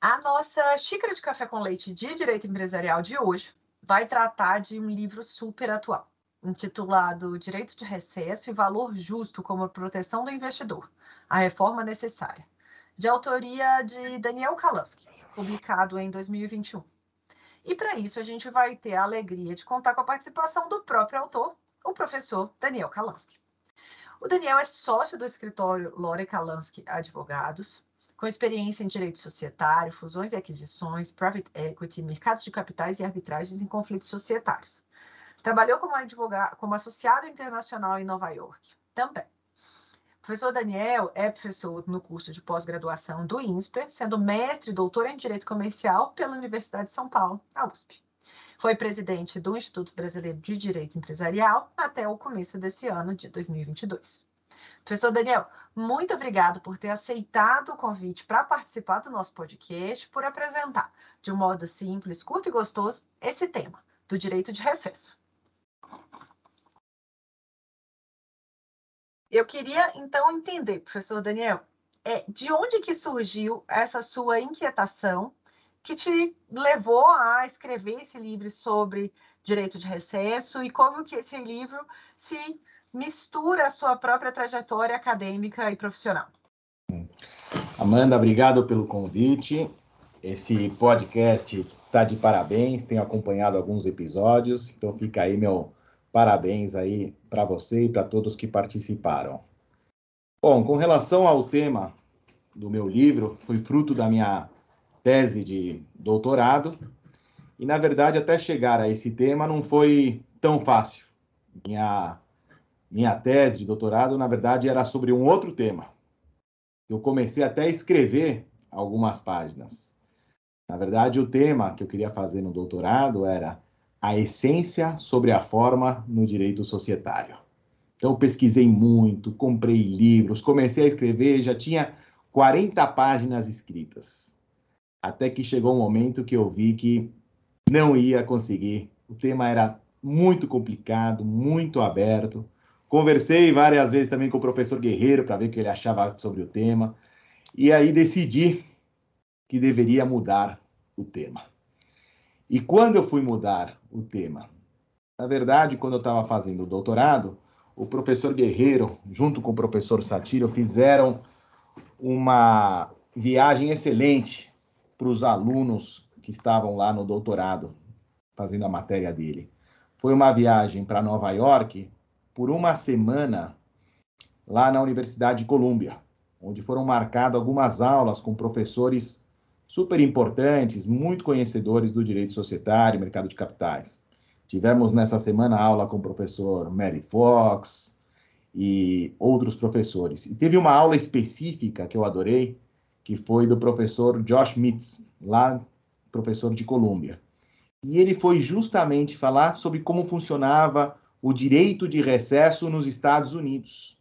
A nossa xícara de café com leite de direito empresarial de hoje vai tratar de um livro super atual, intitulado Direito de Recesso e Valor Justo como a Proteção do Investidor, a Reforma Necessária, de autoria de Daniel Kalansky, publicado em 2021. E para isso a gente vai ter a alegria de contar com a participação do próprio autor, o professor Daniel Kalansky. O Daniel é sócio do escritório Lore Kalansky Advogados, com experiência em direito societário, fusões e aquisições, private equity, mercados de capitais e arbitragens em conflitos societários. Trabalhou como advogado, como associado internacional em Nova York, também. O professor Daniel é professor no curso de pós-graduação do INSPER, sendo mestre e doutor em Direito Comercial pela Universidade de São Paulo, a USP. Foi presidente do Instituto Brasileiro de Direito Empresarial até o começo desse ano de 2022. Professor Daniel, muito obrigado por ter aceitado o convite para participar do nosso podcast, por apresentar, de um modo simples, curto e gostoso, esse tema do direito de recesso. Eu queria, então, entender, professor Daniel, é, de onde que surgiu essa sua inquietação que te levou a escrever esse livro sobre direito de recesso e como que esse livro se mistura a sua própria trajetória acadêmica e profissional. Amanda, obrigado pelo convite. Esse podcast está de parabéns, tenho acompanhado alguns episódios, então fica aí meu parabéns aí para você e para todos que participaram. Bom, com relação ao tema do meu livro, foi fruto da minha tese de doutorado, e na verdade até chegar a esse tema não foi tão fácil. Minha minha tese de doutorado, na verdade, era sobre um outro tema. Eu comecei até a escrever algumas páginas. Na verdade, o tema que eu queria fazer no doutorado era a essência sobre a forma no direito societário. Então, eu pesquisei muito, comprei livros, comecei a escrever, já tinha 40 páginas escritas. Até que chegou um momento que eu vi que não ia conseguir. O tema era muito complicado, muito aberto. Conversei várias vezes também com o professor Guerreiro para ver o que ele achava sobre o tema. E aí decidi que deveria mudar o tema. E quando eu fui mudar o tema? Na verdade, quando eu estava fazendo o doutorado, o professor Guerreiro, junto com o professor Satiro, fizeram uma viagem excelente para os alunos que estavam lá no doutorado, fazendo a matéria dele. Foi uma viagem para Nova York, por uma semana lá na Universidade de Colômbia, onde foram marcadas algumas aulas com professores super importantes, muito conhecedores do direito societário e mercado de capitais. Tivemos nessa semana aula com o professor Mary Fox e outros professores. E teve uma aula específica que eu adorei, que foi do professor Josh Mitz, lá professor de Colômbia. E ele foi justamente falar sobre como funcionava o direito de recesso nos Estados Unidos,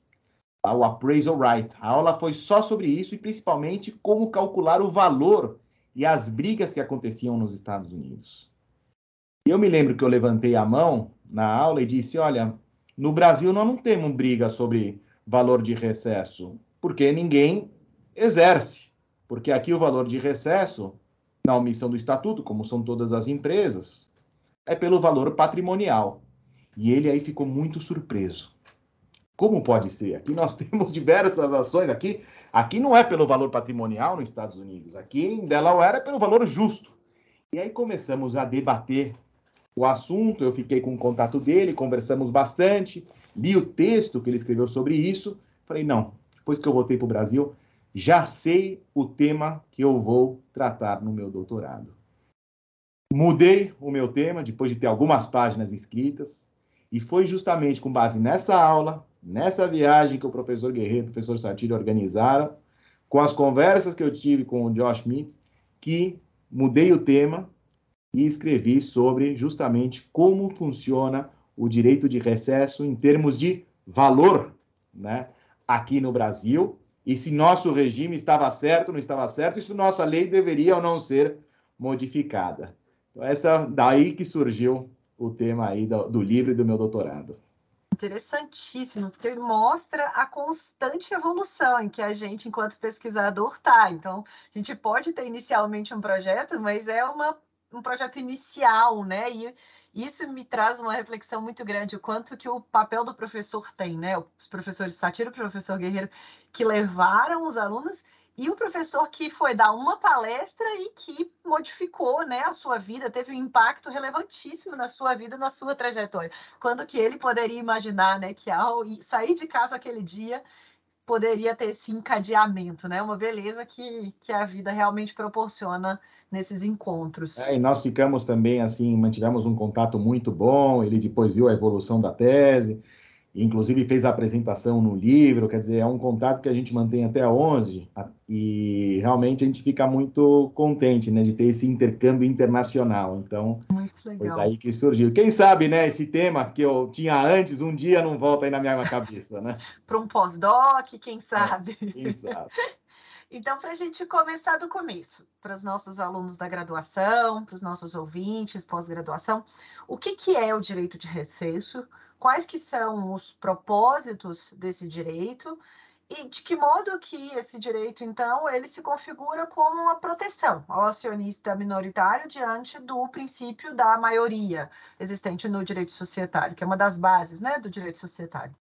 tá? o appraisal right. A aula foi só sobre isso e principalmente como calcular o valor e as brigas que aconteciam nos Estados Unidos. Eu me lembro que eu levantei a mão na aula e disse: olha, no Brasil nós não temos briga sobre valor de recesso, porque ninguém exerce. Porque aqui o valor de recesso, na omissão do estatuto, como são todas as empresas, é pelo valor patrimonial. E ele aí ficou muito surpreso. Como pode ser? Aqui nós temos diversas ações. Aqui, aqui não é pelo valor patrimonial nos Estados Unidos. Aqui em Delaware é pelo valor justo. E aí começamos a debater o assunto. Eu fiquei com o contato dele, conversamos bastante, li o texto que ele escreveu sobre isso. Falei, não, depois que eu voltei para o Brasil, já sei o tema que eu vou tratar no meu doutorado. Mudei o meu tema depois de ter algumas páginas escritas, e foi justamente com base nessa aula, nessa viagem que o professor Guerreiro e o professor Sartiri organizaram, com as conversas que eu tive com o Josh Mintz, que mudei o tema e escrevi sobre justamente como funciona o direito de recesso em termos de valor, né, aqui no Brasil, e se nosso regime estava certo, não estava certo, e se nossa lei deveria ou não ser modificada. Então, essa daí que surgiu o tema aí do, do livro e do meu doutorado. Interessantíssimo, porque mostra a constante evolução em que a gente, enquanto pesquisador, está. Então, a gente pode ter inicialmente um projeto, mas é uma, um projeto inicial, né? E isso me traz uma reflexão muito grande, o quanto que o papel do professor tem, né? Os professores Satiro o professor Guerreiro, que levaram os alunos e o professor que foi dar uma palestra e que modificou né, a sua vida, teve um impacto relevantíssimo na sua vida, na sua trajetória. Quando que ele poderia imaginar né, que ao sair de casa aquele dia poderia ter esse encadeamento, né? Uma beleza que, que a vida realmente proporciona nesses encontros. É, e nós ficamos também assim, mantivemos um contato muito bom. Ele depois viu a evolução da tese inclusive fez a apresentação no livro, quer dizer, é um contato que a gente mantém até 11 e realmente a gente fica muito contente, né, de ter esse intercâmbio internacional. Então, foi daí que surgiu. Quem sabe, né, esse tema que eu tinha antes, um dia não volta aí na minha cabeça, né? Para um pós-doc, quem sabe? É, quem sabe. Então, para a gente começar do começo, para os nossos alunos da graduação, para os nossos ouvintes pós-graduação, o que, que é o direito de recesso? Quais que são os propósitos desse direito e de que modo que esse direito, então, ele se configura como uma proteção ao acionista minoritário diante do princípio da maioria existente no direito societário, que é uma das bases né, do direito societário.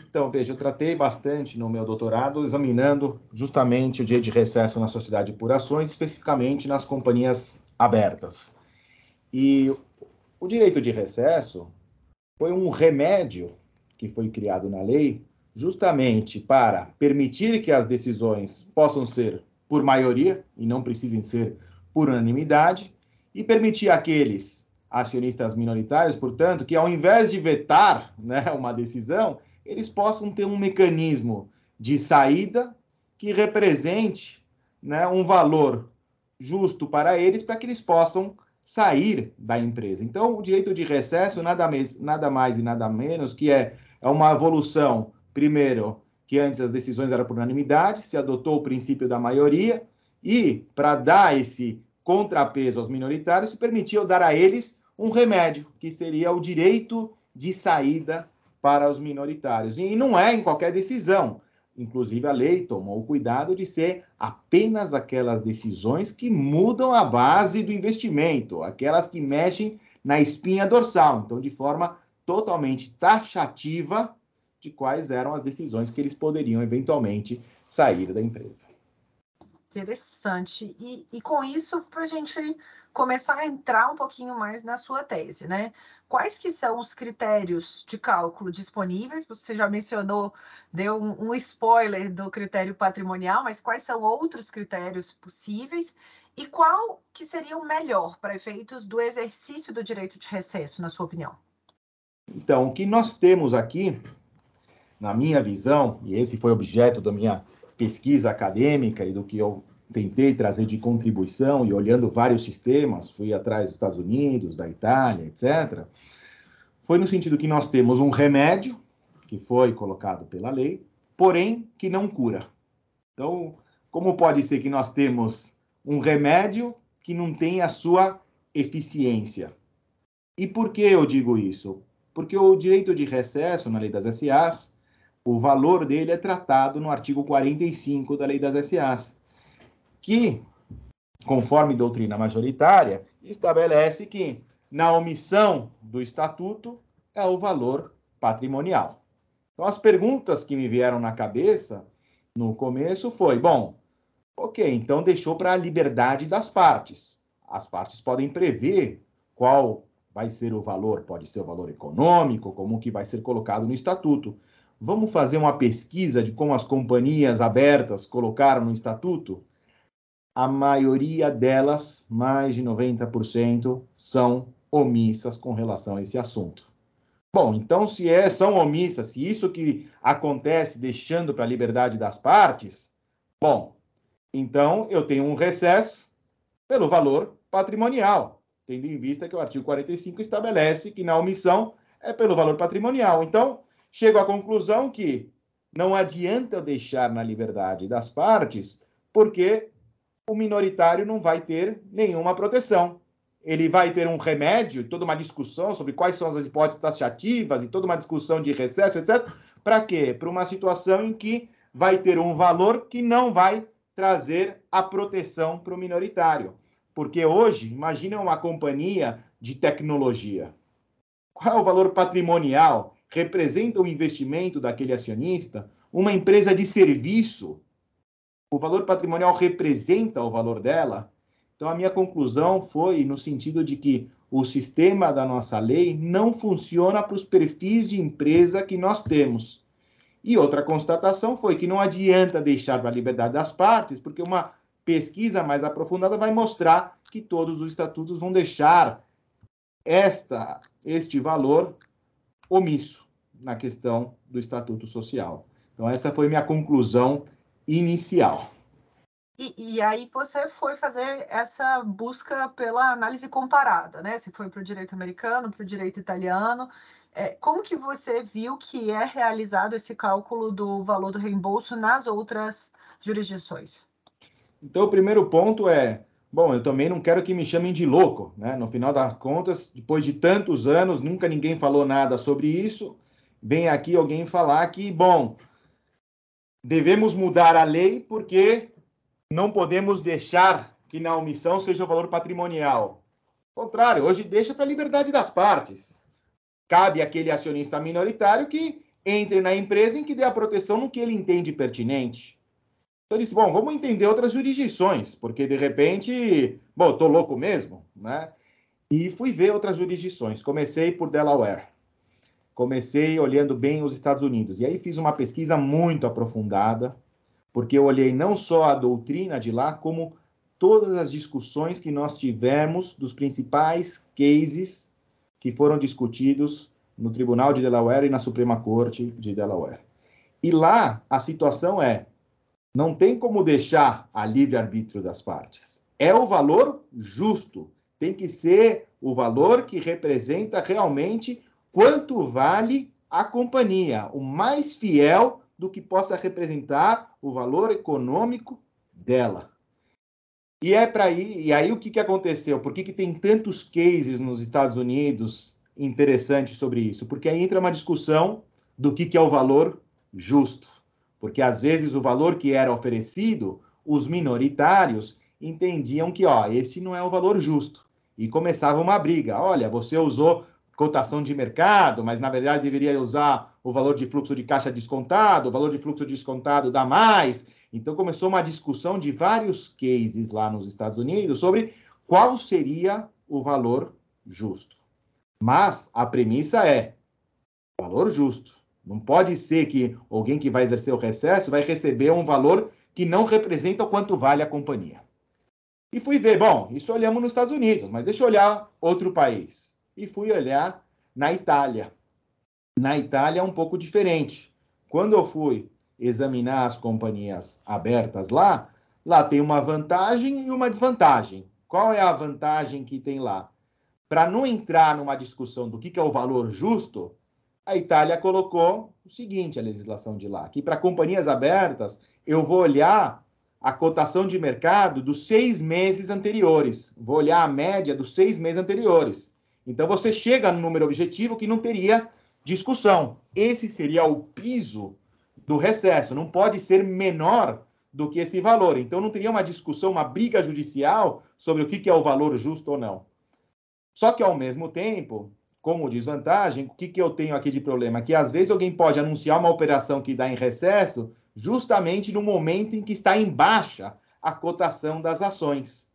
Então, veja, eu tratei bastante no meu doutorado examinando justamente o dia de recesso na sociedade por ações, especificamente nas companhias abertas. E o direito de recesso, foi um remédio que foi criado na lei justamente para permitir que as decisões possam ser por maioria e não precisem ser por unanimidade e permitir aqueles acionistas minoritários, portanto, que ao invés de vetar né, uma decisão, eles possam ter um mecanismo de saída que represente né, um valor justo para eles, para que eles possam sair da empresa. Então, o direito de recesso nada mais, nada mais e nada menos que é, é uma evolução, primeiro, que antes as decisões eram por unanimidade, se adotou o princípio da maioria, e para dar esse contrapeso aos minoritários, se permitiu dar a eles um remédio, que seria o direito de saída para os minoritários. E não é em qualquer decisão. Inclusive, a lei tomou o cuidado de ser apenas aquelas decisões que mudam a base do investimento, aquelas que mexem na espinha dorsal, então, de forma totalmente taxativa de quais eram as decisões que eles poderiam eventualmente sair da empresa. Interessante. E, e com isso, para a gente começar a entrar um pouquinho mais na sua tese, né? Quais que são os critérios de cálculo disponíveis? Você já mencionou, deu um, spoiler do critério patrimonial, mas quais são outros critérios possíveis? E qual que seria o melhor para efeitos do exercício do direito de recesso, na sua opinião? Então, o que nós temos aqui, na minha visão, e esse foi objeto da minha pesquisa acadêmica e do que eu tentei trazer de contribuição e olhando vários sistemas, fui atrás dos Estados Unidos, da Itália, etc., foi no sentido que nós temos um remédio que foi colocado pela lei, porém que não cura. Então, como pode ser que nós temos um remédio que não tem a sua eficiência. E por que eu digo isso? Porque o direito de recesso na lei das SAs, o valor dele é tratado no artigo 45 da lei das SAs, que, conforme doutrina majoritária, estabelece que na omissão do estatuto é o valor patrimonial. Então, as perguntas que me vieram na cabeça no começo foi: bom, ok, então deixou para a liberdade das partes. As partes podem prever qual vai ser o valor, pode ser o valor econômico, como que vai ser colocado no estatuto. Vamos fazer uma pesquisa de como as companhias abertas colocaram no estatuto? A maioria delas, mais de 90%, são omissas com relação a esse assunto. Bom, então, se é, são omissas, se isso que acontece deixando para a liberdade das partes, bom, então eu tenho um recesso pelo valor patrimonial, tendo em vista que o artigo 45 estabelece que na omissão é pelo valor patrimonial. Então, chego à conclusão que não adianta eu deixar na liberdade das partes, porque o minoritário não vai ter nenhuma proteção ele vai ter um remédio, toda uma discussão sobre quais são as hipóteses taxativas e toda uma discussão de recesso, etc. Para quê? Para uma situação em que vai ter um valor que não vai trazer a proteção para o minoritário. Porque hoje, imagina uma companhia de tecnologia. Qual é o valor patrimonial? Representa o investimento daquele acionista? Uma empresa de serviço? O valor patrimonial representa o valor dela? Então, a minha conclusão foi no sentido de que o sistema da nossa lei não funciona para os perfis de empresa que nós temos. E outra constatação foi que não adianta deixar para a liberdade das partes, porque uma pesquisa mais aprofundada vai mostrar que todos os estatutos vão deixar esta este valor omisso na questão do estatuto social. Então essa foi minha conclusão inicial. E, e, aí você foi fazer essa busca pela análise comparada, né? Você foi para o direito americano, para o direito italiano. É, como que você viu que é realizado esse cálculo do valor do reembolso nas outras jurisdições? Então, o primeiro ponto é, bom, eu também não quero que me chamem de louco, né? No final das contas, depois de tantos anos, nunca ninguém falou nada sobre isso. Vem aqui alguém falar que, bom, devemos mudar a lei porque não podemos deixar que na omissão seja o valor patrimonial. Ao contrário, hoje deixa para a liberdade das partes. Cabe aquele acionista minoritário que entre na empresa em que dê a proteção no que ele entende pertinente. Então eu disse, bom, vamos entender outras jurisdições, porque de repente, bom, tô louco mesmo, né? E fui ver outras jurisdições. Comecei por Delaware. Comecei olhando bem os Estados Unidos. E aí fiz uma pesquisa muito aprofundada porque eu olhei não só a doutrina de lá, como todas as discussões que nós tivemos dos principais cases que foram discutidos no Tribunal de Delaware e na Suprema Corte de Delaware. E lá a situação é: não tem como deixar a livre-arbítrio das partes. É o valor justo. Tem que ser o valor que representa realmente quanto vale a companhia, o mais fiel do que possa representar o valor econômico dela. E é para aí, e aí o que, que aconteceu? Por que, que tem tantos cases nos Estados Unidos interessantes sobre isso? Porque aí entra uma discussão do que, que é o valor justo. Porque às vezes o valor que era oferecido, os minoritários entendiam que, ó, esse não é o valor justo. E começava uma briga. Olha, você usou cotação de mercado, mas na verdade deveria usar o valor de fluxo de caixa descontado, o valor de fluxo descontado dá mais. Então começou uma discussão de vários cases lá nos Estados Unidos sobre qual seria o valor justo. Mas a premissa é valor justo. Não pode ser que alguém que vai exercer o recesso vai receber um valor que não representa o quanto vale a companhia. E fui ver, bom, isso olhamos nos Estados Unidos, mas deixa eu olhar outro país e fui olhar na Itália. Na Itália é um pouco diferente. Quando eu fui examinar as companhias abertas lá, lá tem uma vantagem e uma desvantagem. Qual é a vantagem que tem lá? Para não entrar numa discussão do que, que é o valor justo, a Itália colocou o seguinte, a legislação de lá, que para companhias abertas, eu vou olhar a cotação de mercado dos seis meses anteriores. Vou olhar a média dos seis meses anteriores. Então você chega no número objetivo que não teria discussão. Esse seria o piso do recesso. Não pode ser menor do que esse valor. Então não teria uma discussão, uma briga judicial sobre o que é o valor justo ou não. Só que ao mesmo tempo, como desvantagem, o que, que eu tenho aqui de problema? Que às vezes alguém pode anunciar uma operação que dá em recesso justamente no momento em que está em baixa a cotação das ações.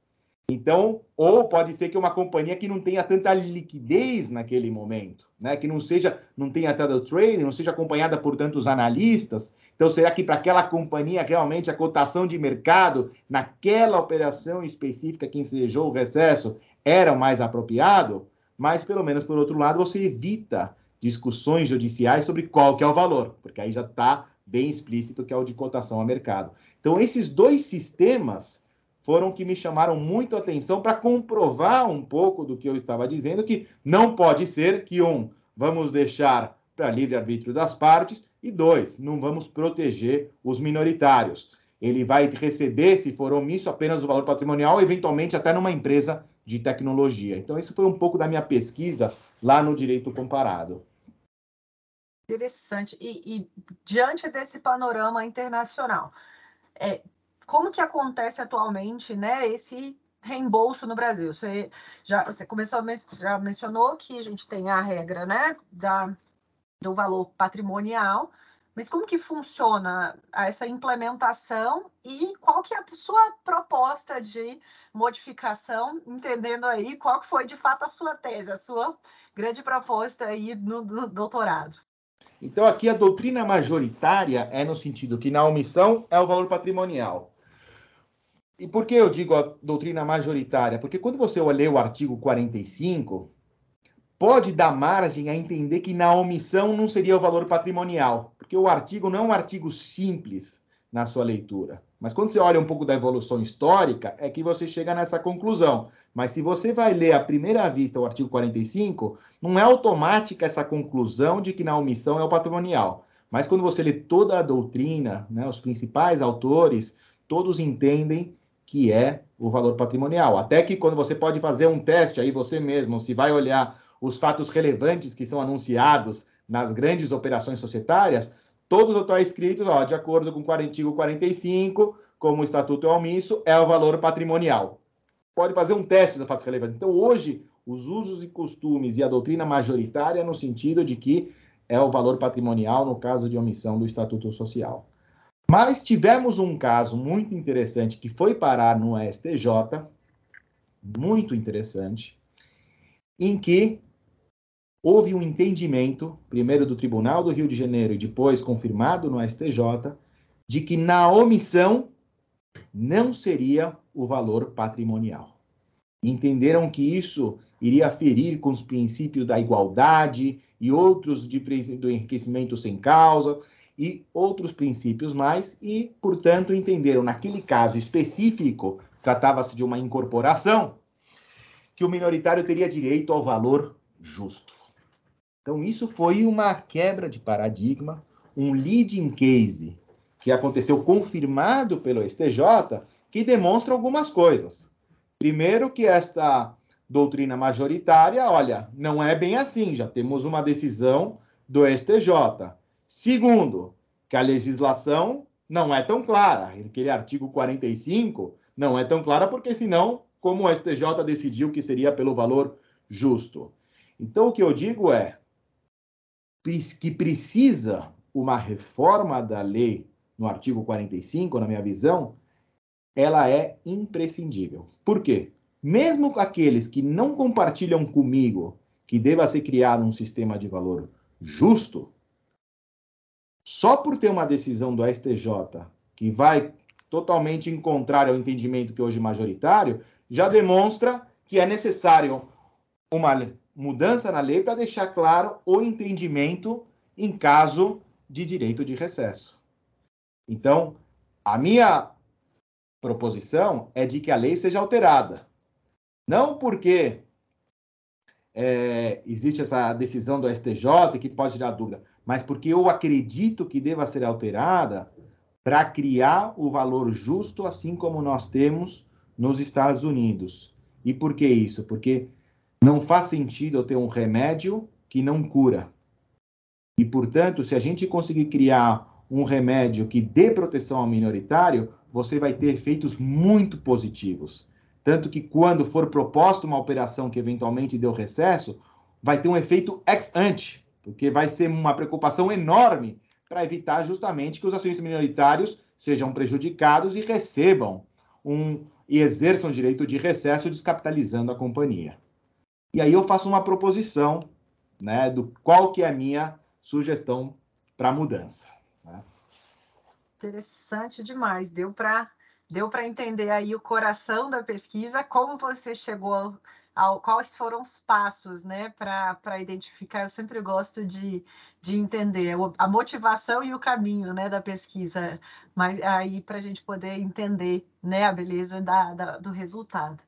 Então, ou pode ser que uma companhia que não tenha tanta liquidez naquele momento, né? que não seja, não tenha tanto trading, não seja acompanhada por tantos analistas. Então, será que para aquela companhia realmente a cotação de mercado naquela operação específica que ensejou o recesso era o mais apropriado? Mas, pelo menos por outro lado, você evita discussões judiciais sobre qual que é o valor, porque aí já está bem explícito, que é o de cotação a mercado. Então, esses dois sistemas foram que me chamaram muito a atenção para comprovar um pouco do que eu estava dizendo, que não pode ser que, um, vamos deixar para livre-arbítrio das partes, e dois, não vamos proteger os minoritários. Ele vai receber, se for omisso, apenas o valor patrimonial, eventualmente até numa empresa de tecnologia. Então, isso foi um pouco da minha pesquisa lá no direito comparado. Interessante. E, e, diante desse panorama internacional, é, como que acontece atualmente, né, esse reembolso no Brasil? Você já você começou a, já mencionou que a gente tem a regra, né, da do valor patrimonial, mas como que funciona essa implementação e qual que é a sua proposta de modificação, entendendo aí qual que foi de fato a sua tese, a sua grande proposta aí no, no doutorado? Então, aqui a doutrina majoritária é no sentido que na omissão é o valor patrimonial. E por que eu digo a doutrina majoritária? Porque quando você lê o artigo 45, pode dar margem a entender que na omissão não seria o valor patrimonial, porque o artigo não é um artigo simples na sua leitura. Mas quando você olha um pouco da evolução histórica, é que você chega nessa conclusão. Mas se você vai ler à primeira vista o artigo 45, não é automática essa conclusão de que na omissão é o patrimonial. Mas quando você lê toda a doutrina, né, os principais autores, todos entendem que é o valor patrimonial. Até que quando você pode fazer um teste aí você mesmo, se vai olhar os fatos relevantes que são anunciados nas grandes operações societárias, todos estão escritos, ó, de acordo com o artigo 45, como o estatuto é omisso, é o valor patrimonial. Pode fazer um teste do fato relevante. Então, hoje, os usos e costumes e a doutrina majoritária no sentido de que é o valor patrimonial no caso de omissão do estatuto social. Mas tivemos um caso muito interessante que foi parar no STJ, muito interessante, em que houve um entendimento, primeiro do Tribunal do Rio de Janeiro e depois confirmado no STJ, de que na omissão não seria o valor patrimonial. Entenderam que isso iria ferir com os princípios da igualdade e outros de, do enriquecimento sem causa e outros princípios mais, e, portanto, entenderam naquele caso específico, tratava-se de uma incorporação, que o minoritário teria direito ao valor justo. Então, isso foi uma quebra de paradigma, um leading case que aconteceu confirmado pelo STJ, que demonstra algumas coisas. Primeiro, que esta doutrina majoritária, olha, não é bem assim, já temos uma decisão do STJ. Segundo, que a legislação não é tão clara, aquele artigo 45 não é tão clara, porque senão, como o STJ decidiu que seria pelo valor justo. Então, o que eu digo é, que precisa uma reforma da lei no artigo 45, na minha visão, ela é imprescindível. Por quê? Mesmo aqueles que não compartilham comigo que deva ser criado um sistema de valor justo, só por ter uma decisão do STJ que vai totalmente em contrário ao entendimento que hoje é majoritário, já demonstra que é necessário uma mudança na lei para deixar claro o entendimento em caso de direito de recesso. Então, a minha proposição é de que a lei seja alterada. Não porque é, existe essa decisão do STJ que pode gerar dúvida, mas porque eu acredito que deva ser alterada para criar o valor justo, assim como nós temos nos Estados Unidos. E por que isso? Porque não faz sentido eu ter um remédio que não cura. E, portanto, se a gente conseguir criar um remédio que dê proteção ao minoritário, você vai ter efeitos muito positivos. Tanto que quando for proposta uma operação que eventualmente deu recesso, vai ter um efeito ex ante, porque vai ser uma preocupação enorme para evitar justamente que os acionistas minoritários sejam prejudicados e recebam um e exerçam direito de recesso descapitalizando a companhia. E aí eu faço uma proposição, né, do qual que é a minha sugestão para mudança. Né? Interessante demais, deu para deu para entender aí o coração da pesquisa, como você chegou ao, quais foram os passos, né, para identificar. Eu sempre gosto de, de entender a motivação e o caminho, né, da pesquisa, mas aí para a gente poder entender, né, a beleza da, da do resultado.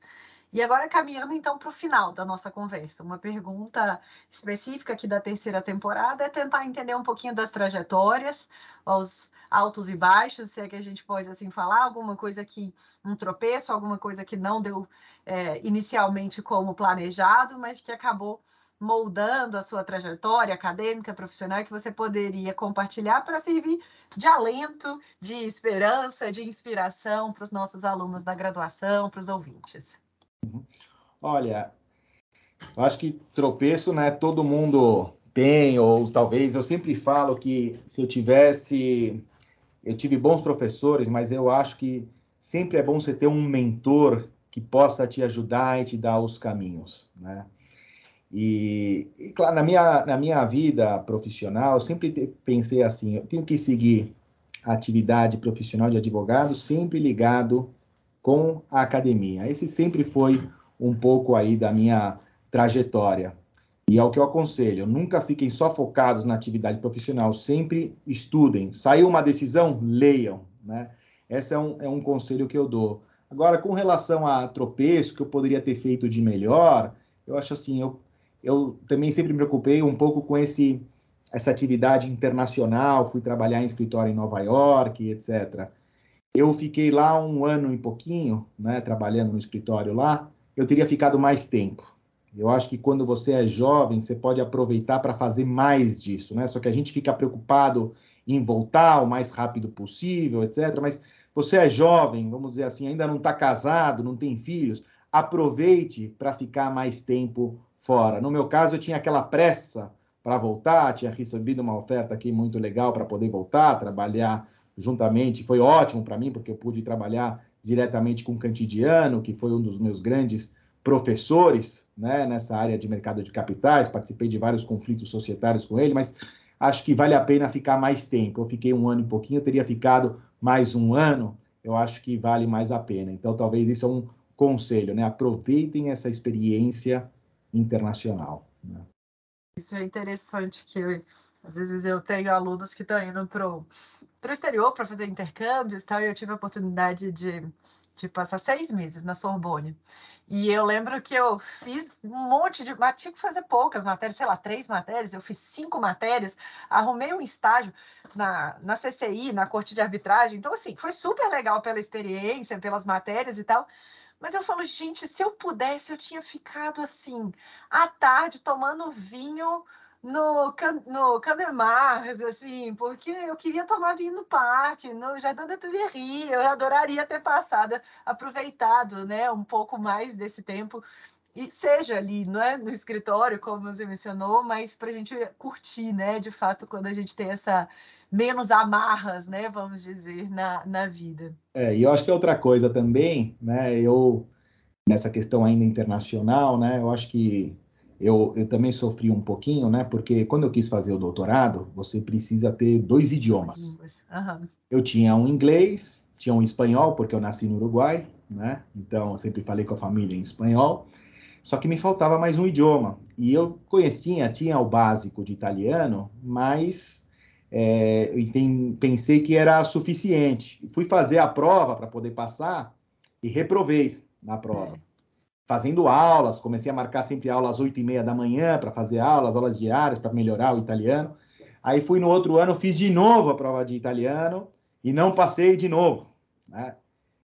E agora caminhando então para o final da nossa conversa, uma pergunta específica aqui da terceira temporada é tentar entender um pouquinho das trajetórias, os altos e baixos, se é que a gente pode assim falar, alguma coisa que um tropeço, alguma coisa que não deu é, inicialmente como planejado, mas que acabou moldando a sua trajetória acadêmica, profissional, que você poderia compartilhar para servir de alento, de esperança, de inspiração para os nossos alunos da graduação, para os ouvintes. Uhum. Olha, eu acho que tropeço, né? Todo mundo tem, ou talvez eu sempre falo que se eu tivesse eu tive bons professores, mas eu acho que sempre é bom você ter um mentor que possa te ajudar e te dar os caminhos, né? E, e claro, na minha, na minha vida profissional, eu sempre te, pensei assim, eu tenho que seguir a atividade profissional de advogado sempre ligado com a academia. Esse sempre foi um pouco aí da minha trajetória. E é o que eu aconselho, nunca fiquem só focados na atividade profissional, sempre estudem. Saiu uma decisão, leiam, né? Esse é um, é um conselho que eu dou. Agora, com relação a tropeço, que eu poderia ter feito de melhor, eu acho assim, eu, eu também sempre me preocupei um pouco com esse essa atividade internacional, fui trabalhar em escritório em Nova York, etc. Eu fiquei lá um ano e pouquinho, né, trabalhando no escritório lá, eu teria ficado mais tempo. Eu acho que quando você é jovem, você pode aproveitar para fazer mais disso, né? Só que a gente fica preocupado em voltar o mais rápido possível, etc. Mas você é jovem, vamos dizer assim, ainda não está casado, não tem filhos, aproveite para ficar mais tempo fora. No meu caso, eu tinha aquela pressa para voltar, tinha recebido uma oferta aqui muito legal para poder voltar, trabalhar juntamente. Foi ótimo para mim, porque eu pude trabalhar diretamente com o Cantidiano, que foi um dos meus grandes professores né, nessa área de mercado de capitais, participei de vários conflitos societários com ele, mas acho que vale a pena ficar mais tempo. Eu fiquei um ano e pouquinho, eu teria ficado mais um ano, eu acho que vale mais a pena. Então, talvez isso é um conselho, né? Aproveitem essa experiência internacional. Né? Isso é interessante que às vezes eu tenho alunos que estão indo para o exterior para fazer intercâmbios tal, e eu tive a oportunidade de, de passar seis meses na Sorbonne. E eu lembro que eu fiz um monte de. Mas tinha que fazer poucas matérias, sei lá, três matérias. Eu fiz cinco matérias, arrumei um estágio na, na CCI, na Corte de Arbitragem. Então, assim, foi super legal pela experiência, pelas matérias e tal. Mas eu falo, gente, se eu pudesse, eu tinha ficado assim, à tarde, tomando vinho no, no Candemars, assim, porque eu queria tomar vinho no parque, no Jardim da Tuileries, eu adoraria ter passado, aproveitado, né, um pouco mais desse tempo, e seja ali, não é, no escritório, como você mencionou, mas para a gente curtir, né, de fato, quando a gente tem essa menos amarras, né, vamos dizer, na, na vida. É, e eu acho que é outra coisa também, né, eu, nessa questão ainda internacional, né, eu acho que eu, eu também sofri um pouquinho, né? Porque quando eu quis fazer o doutorado, você precisa ter dois idiomas. Uhum. Eu tinha um inglês, tinha um espanhol, porque eu nasci no Uruguai, né? Então, eu sempre falei com a família em espanhol. Só que me faltava mais um idioma. E eu conhecia, tinha o básico de italiano, mas é, eu pensei que era suficiente. Fui fazer a prova para poder passar e reprovei na prova. É fazendo aulas, comecei a marcar sempre aulas às oito e meia da manhã para fazer aulas, aulas diárias para melhorar o italiano. Aí fui no outro ano, fiz de novo a prova de italiano e não passei de novo. Né?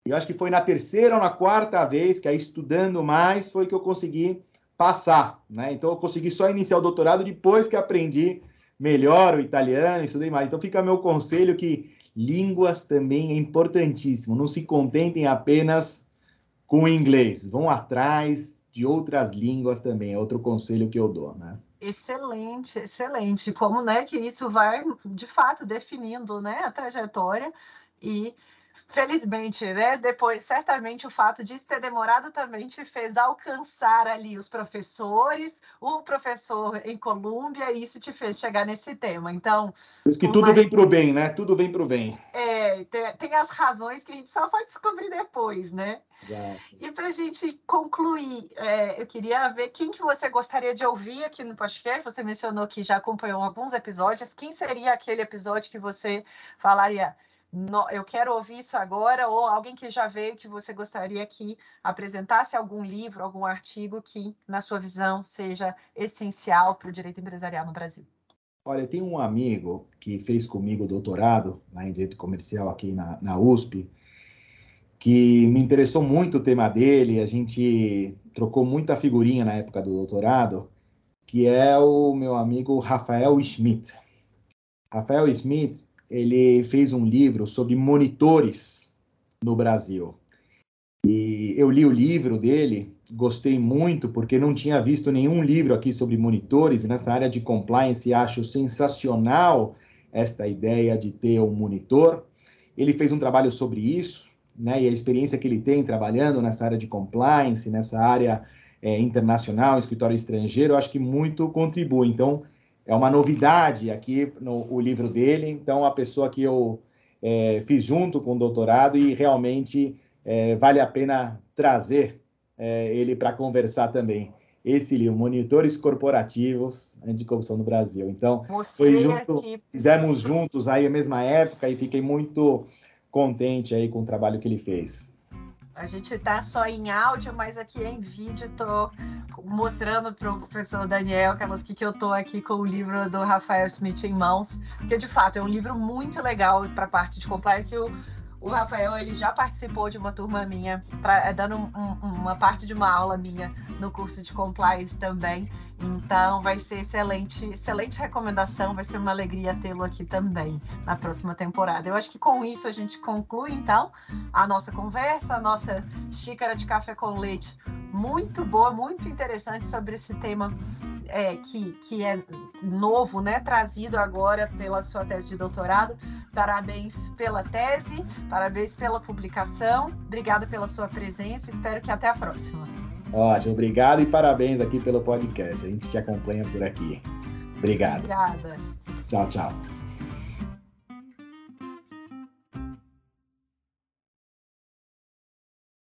E eu acho que foi na terceira ou na quarta vez, que aí estudando mais, foi que eu consegui passar. Né? Então eu consegui só iniciar o doutorado depois que aprendi melhor o italiano, estudei mais. Então fica meu conselho que línguas também é importantíssimo. Não se contentem apenas com o inglês. Vão atrás de outras línguas também. É outro conselho que eu dou, né? Excelente, excelente. Como né, que isso vai, de fato, definindo né, a trajetória e Felizmente, né? Depois, certamente, o fato de ter demorado também te fez alcançar ali os professores, o professor em Colômbia, e isso te fez chegar nesse tema. Então. Por isso que tudo vem para o bem, né? Tudo vem para o bem. É, tem, tem, as razões que a gente só vai descobrir depois, né? Exato. E para a gente concluir, é, eu queria ver quem que você gostaria de ouvir aqui no podcast. Você mencionou que já acompanhou alguns episódios. Quem seria aquele episódio que você falaria? No, eu quero ouvir isso agora, ou alguém que já veio que você gostaria que apresentasse algum livro, algum artigo que, na sua visão, seja essencial para o direito empresarial no Brasil? Olha, tem um amigo que fez comigo doutorado lá em Direito Comercial aqui na, na USP, que me interessou muito o tema dele, a gente trocou muita figurinha na época do doutorado, que é o meu amigo Rafael Schmidt. Rafael Schmidt ele fez um livro sobre monitores no Brasil. E eu li o livro dele, gostei muito, porque não tinha visto nenhum livro aqui sobre monitores, e nessa área de compliance acho sensacional esta ideia de ter um monitor. Ele fez um trabalho sobre isso, né, e a experiência que ele tem trabalhando nessa área de compliance, nessa área é, internacional, escritório estrangeiro, acho que muito contribui. Então, é uma novidade aqui no o livro dele. Então, a pessoa que eu é, fiz junto com o doutorado e realmente é, vale a pena trazer é, ele para conversar também. Esse livro, Monitores Corporativos Anticorrupção no Brasil. Então, foi junto, aqui. fizemos juntos aí a mesma época e fiquei muito contente aí com o trabalho que ele fez. A gente está só em áudio, mas aqui em vídeo estou mostrando para o professor Daniel aquelas que, que eu estou aqui com o livro do Rafael Smith em mãos, que de fato é um livro muito legal para a parte de compliance. O, o Rafael ele já participou de uma turma minha, pra, é, dando um, um, uma parte de uma aula minha no curso de compliance também. Então vai ser excelente, excelente recomendação, vai ser uma alegria tê-lo aqui também na próxima temporada. Eu acho que com isso a gente conclui então a nossa conversa, a nossa xícara de café com leite muito boa, muito interessante sobre esse tema é, que, que é novo, né? Trazido agora pela sua tese de doutorado. Parabéns pela tese, parabéns pela publicação, obrigada pela sua presença, espero que até a próxima. Ótimo, obrigado e parabéns aqui pelo podcast. A gente te acompanha por aqui. Obrigado. Obrigada. Tchau, tchau.